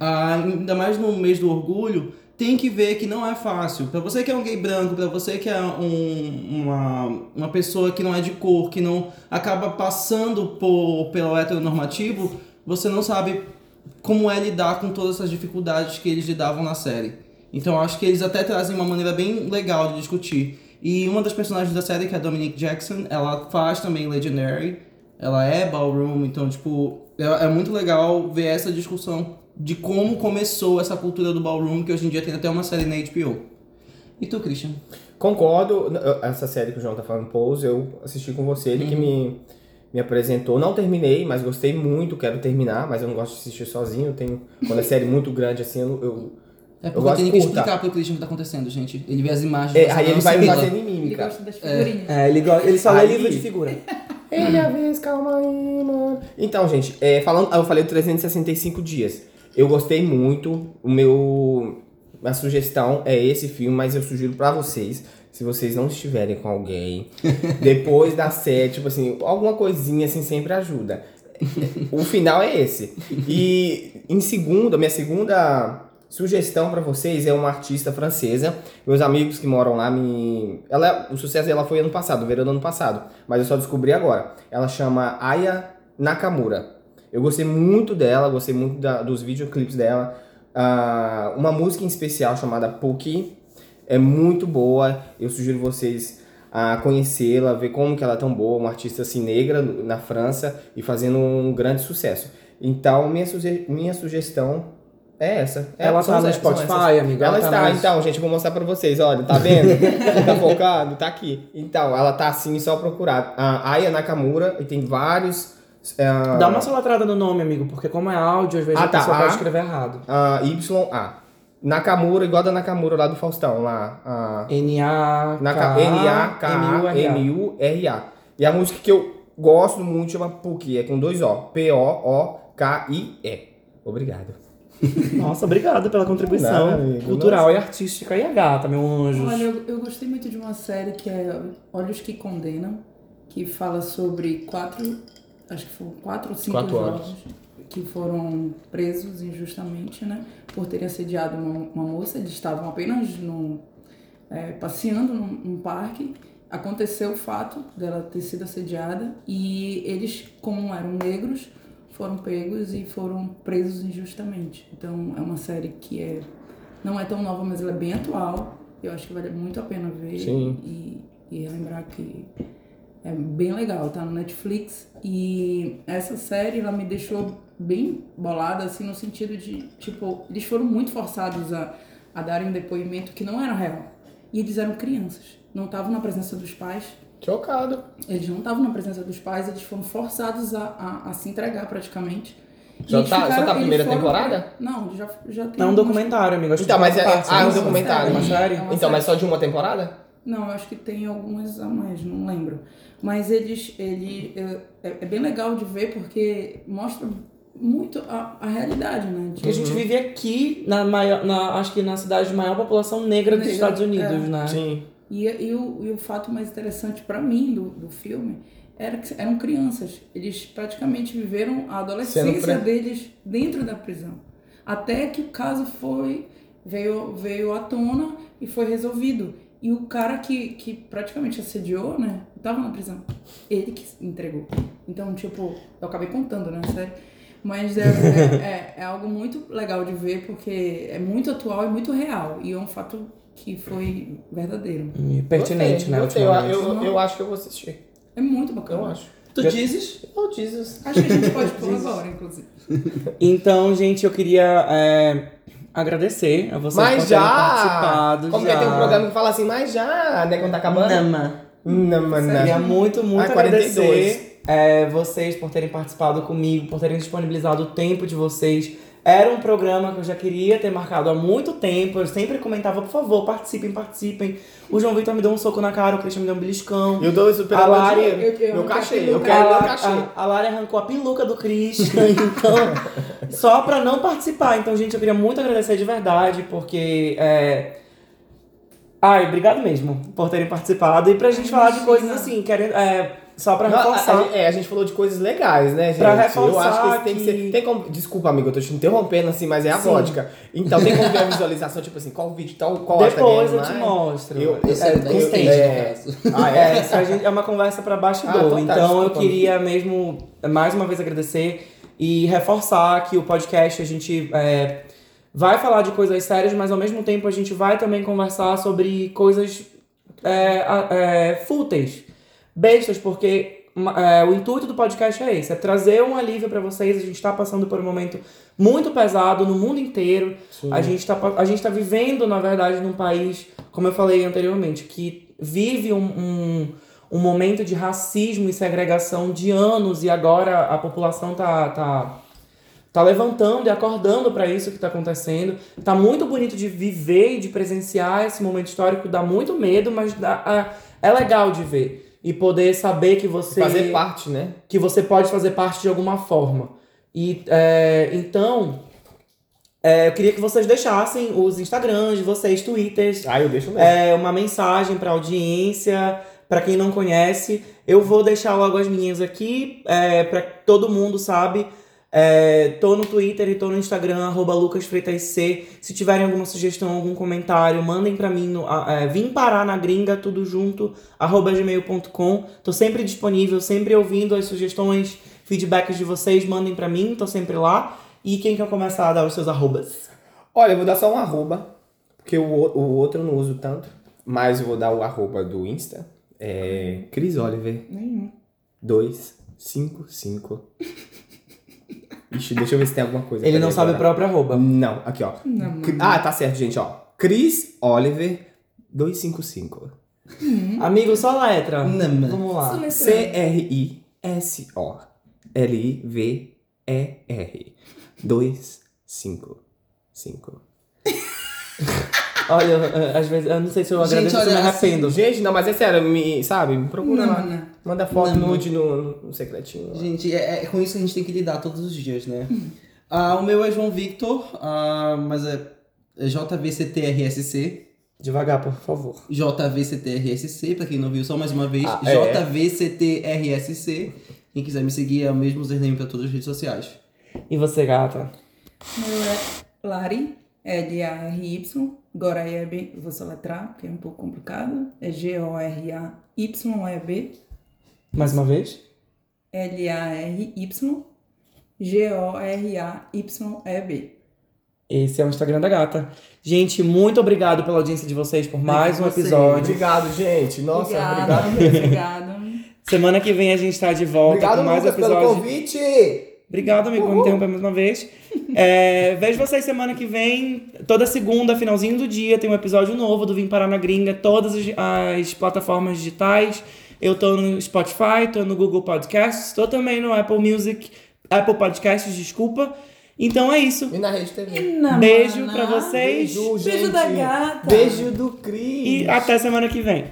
ainda mais no mês do orgulho, tem que ver que não é fácil. Pra você que é um gay branco, pra você que é um- uma, uma pessoa que não é de cor, que não acaba passando por, pelo heteronormativo, você não sabe como é lidar com todas essas dificuldades que eles lidavam na série. Então acho que eles até trazem uma maneira bem legal de discutir. E uma das personagens da série, que é a Dominique Jackson, ela faz também Legendary, ela é ballroom, então, tipo, é, é muito legal ver essa discussão de como começou essa cultura do ballroom, que hoje em dia tem até uma série na HBO. E tu, Christian? Concordo, essa série que o João tá falando, Pose, eu assisti com você, ele que me, me apresentou. Não terminei, mas gostei muito, quero terminar, mas eu não gosto de assistir sozinho. Eu tenho, quando é série muito grande assim, eu, eu É Eu porque gosto tem que curta. explicar pro Christian o que tá acontecendo, gente. Ele vê as imagens. é, aí não ele vai me fazendo em Ele mímica. gosta das figurinhas. É, ele, go- ele só lê Aí- livro de figura. Ele vez, calma aí, mano. Então, gente, é, falando, eu falei 365 dias. Eu gostei muito. O meu. Minha sugestão é esse filme, mas eu sugiro pra vocês. Se vocês não estiverem com alguém, depois da série, tipo assim, alguma coisinha assim sempre ajuda. O final é esse. E em segunda, minha segunda sugestão pra vocês é uma artista francesa. Meus amigos que moram lá me. Ela, o sucesso dela foi ano passado, verão do ano passado. Mas eu só descobri agora. Ela chama Aya Nakamura. Eu gostei muito dela, gostei muito da- dos videoclipes dela. Ah, uma música em especial chamada Pookie é muito boa. Eu sugiro vocês a conhecê-la, ver como que ela é tão boa, uma artista assim negra na França e fazendo um grande sucesso. Então, minha, suge- minha sugestão é essa. É, Ela tá no Spotify, amigo? Ela, Ela tá está, nas- então, gente, vou mostrar pra vocês. Olha, tá vendo? tá focado? Tá aqui. Então, ela tá assim, só procurar. A Aya Nakamura, e tem vários. Ah, Dá uma soletrada no nome, amigo, porque como é áudio, às vezes Ah, a tá. pessoa Ah. pode escrever errado. ah, YA. Nakamura, igual a da Nakamura lá do Faustão, lá. ah, Naka- N-A-K-A-M-U-R-A. N-A-K-A-M-U-R-A. E a música que eu gosto muito chama Puki, é com dois O. P-O-O-K-I-E. Obrigado. Nossa, obrigado pela contribuição Nada, amigo. cultural e artística. E a gata, meu anjo. Olha, eu, eu gostei muito de uma série que é Olhos que Condenam, que fala sobre quatro, acho que foram quatro ou cinco Quatro jovens que foram presos injustamente, né, por terem assediado uma, uma moça. Eles estavam apenas no, é, passeando num, num parque. Aconteceu o fato dela ter sido assediada e eles, como eram negros, foram pegos e foram presos injustamente. Então é uma série que é não é tão nova, mas ela é bem atual. Eu acho que vale muito a pena ver Sim. e, e lembrar que é bem legal, tá no Netflix. E essa série, ela me deixou bem bolada, assim, no sentido de, tipo, eles foram muito forçados a, a darem um depoimento que não era real. E eles eram crianças, não estavam na presença dos pais. Chocado. Eles não estavam na presença dos pais, eles foram forçados a, a, a se entregar praticamente. Já tá- já ficaram- tá a primeira foram- temporada? Não, já, já tem. É um algumas- documentário, amigo. Acho que Então, mas é, ah, é um né? documentário. Uma série? É uma Então, série. mas só de uma temporada? Não, eu acho que tem algumas a mais, não lembro. Mas eles, ele é, é bem legal de ver porque mostra muito a, a realidade, né? Porque a gente vive aqui, na maior, na, acho que na cidade de maior população negra dos Negra, Estados Unidos, é. né? Sim. E, e, o, e o fato mais interessante pra mim do, do filme era que eram crianças. Eles praticamente viveram a adolescência deles dentro da prisão. Até que o caso foi veio, veio à tona e foi resolvido. E o cara que, que praticamente assediou, né, tava na prisão. Ele que entregou. Então, tipo, eu acabei contando, né, sério. Mas é, é, é- é algo muito legal de ver, porque é muito atual e muito real. E é um fato que foi verdadeiro. E pertinente, né? Eu, ultimamente. eu, eu acho que eu vou assistir. É muito bacana. Eu acho. Tu dizes? Oh, Jesus. Acho que a gente pode pôr agora, inclusive. Então, gente, eu queria é, agradecer a vocês Mas por terem já! participado. Como já. que tem um programa que fala assim, mas já, né? Quando tá acabando? Nama. Não, mano. Queria muito, muito Ah, 42. agradecer é, vocês por terem participado comigo, por terem disponibilizado o tempo de vocês. Era um programa que eu já queria ter marcado há muito tempo. Eu sempre comentava, por favor, participem, participem. O João Vitor me deu um soco na cara, o Christian me deu um beliscão. Eu dou isso pelo A meu Lari- dinheiro. eu- eu meu cachê. quero Eu quero meu a, cachê. a, a Lari arrancou a peluca do Christian, então, só pra não participar. Então, gente, eu queria muito agradecer de verdade, porque. É... Ai, obrigado mesmo por terem participado. E pra gente falar de coisas assim, querendo. É, só pra Não, a- reforçar. a, é, a gente falou de coisas legais, né, gente? Pra eu reforçar acho que isso tem que ser. Tem como, desculpa, amigo, eu tô te interrompendo assim, mas é a Sim. vodka. Então tem como ver a visualização, tipo assim, qual vídeo, tal, qual Depois tá eu te mostro. Eu- Eu É, com eu entendi, é. no caso. Ah, É, é? isso a gente- é uma conversa pra bastidor. Ah, então tá, então eu queria mesmo, mais uma vez, agradecer e reforçar que o podcast a gente é, vai falar de coisas sérias, mas ao mesmo tempo a gente vai também conversar sobre coisas é, é, fúteis, bestas, porque é, o intuito do podcast é esse, é trazer um alívio pra vocês. A gente tá passando por um momento muito pesado no mundo inteiro. A gente, pa- a gente tá vivendo, na verdade, num país, como eu falei anteriormente, que vive um, um, um momento de racismo e segregação de anos e agora a população tá, tá, tá levantando e acordando para isso que tá acontecendo. Tá muito bonito de viver e de presenciar esse momento histórico, dá muito medo, mas dá, é, é legal de ver. E poder saber que você Fazer parte, né? que você pode fazer parte de alguma forma. E é, então, é, eu queria que vocês deixassem os Instagrams de vocês, Twitters, Ah, eu deixo mesmo. é, uma mensagem pra audiência, pra quem não conhece. Eu vou deixar logo as minhas aqui, é, para todo mundo sabe. É, tô no Twitter e tô no Instagram, arroba lucasfreitasc. Se tiverem alguma sugestão, algum comentário, mandem pra mim no é, Vim Parar na Gringa, tudo junto, arroba gmail.com. Tô sempre disponível, sempre ouvindo as sugestões, feedbacks de vocês, mandem pra mim, tô sempre lá. E quem quer começar a dar os seus arrobas? Olha, eu vou dar só um arroba, porque o, o outro eu não uso tanto. Mas eu vou dar o arroba do Insta. É Cris Oliver Nenhum. 255. Ixi, deixa eu ver se tem alguma coisa. Ele não sabe o próprio arroba. Não, aqui ó. Não. Cri- Ah, tá certo, gente, ó. Cris Oliver 255. Amigo, só letra. Não. Vamos lá. C-R-I-S-O-L-I-V-E-R 255. Olha, eu- às vezes, eu não sei se eu Gente, agradeço ou se eu me olha, arrependo. Gente, não, mas é sério, me, sabe? Me procura Não, lá. não. Manda foto Não. nude no, no secretinho. lá. Gente, é, é com isso que a gente tem que lidar todos os dias, né? Ah, o meu é João Victor, ah, mas é, é JVCTRSC. Devagar, por favor. JVCTRSC, pra quem não viu, só mais uma vez. Ah, é. JVCTRSC. Quem quiser me seguir é o mesmo username pra todas as redes sociais. E você, gata? Meu é Lari, L-A-R-Y. Goraieb, vou soletrar, porque é um pouco complicado. É G-O-R-A-Y-E-B. Mais uma vez? L-A-R-Y. G-O-R-A-Y-E-B. Esse é o Instagram da gata. Gente, muito obrigado pela audiência de vocês por mais um Obrigado vocês. episódio. Obrigado, gente. Nossa, Obrigada. obrigado. Obrigada. Semana que vem a gente tá de volta Obrigado, com mais Lucas, pelo episódio. convite. Obrigado, amigo, por me interromper mais uma vez. É, vejo vocês semana que vem. Toda segunda, finalzinho do dia, tem um episódio novo do Vim Parar na Gringa. Todas as, as plataformas digitais. Eu tô no Spotify, tô no Google Podcasts, tô também no Apple Music, Apple Podcasts, desculpa. Então é isso. E na Rede TV. Não, Beijo mana. pra vocês. Beijo, Beijo gente. da gata. Beijo do Cris. E até semana que vem.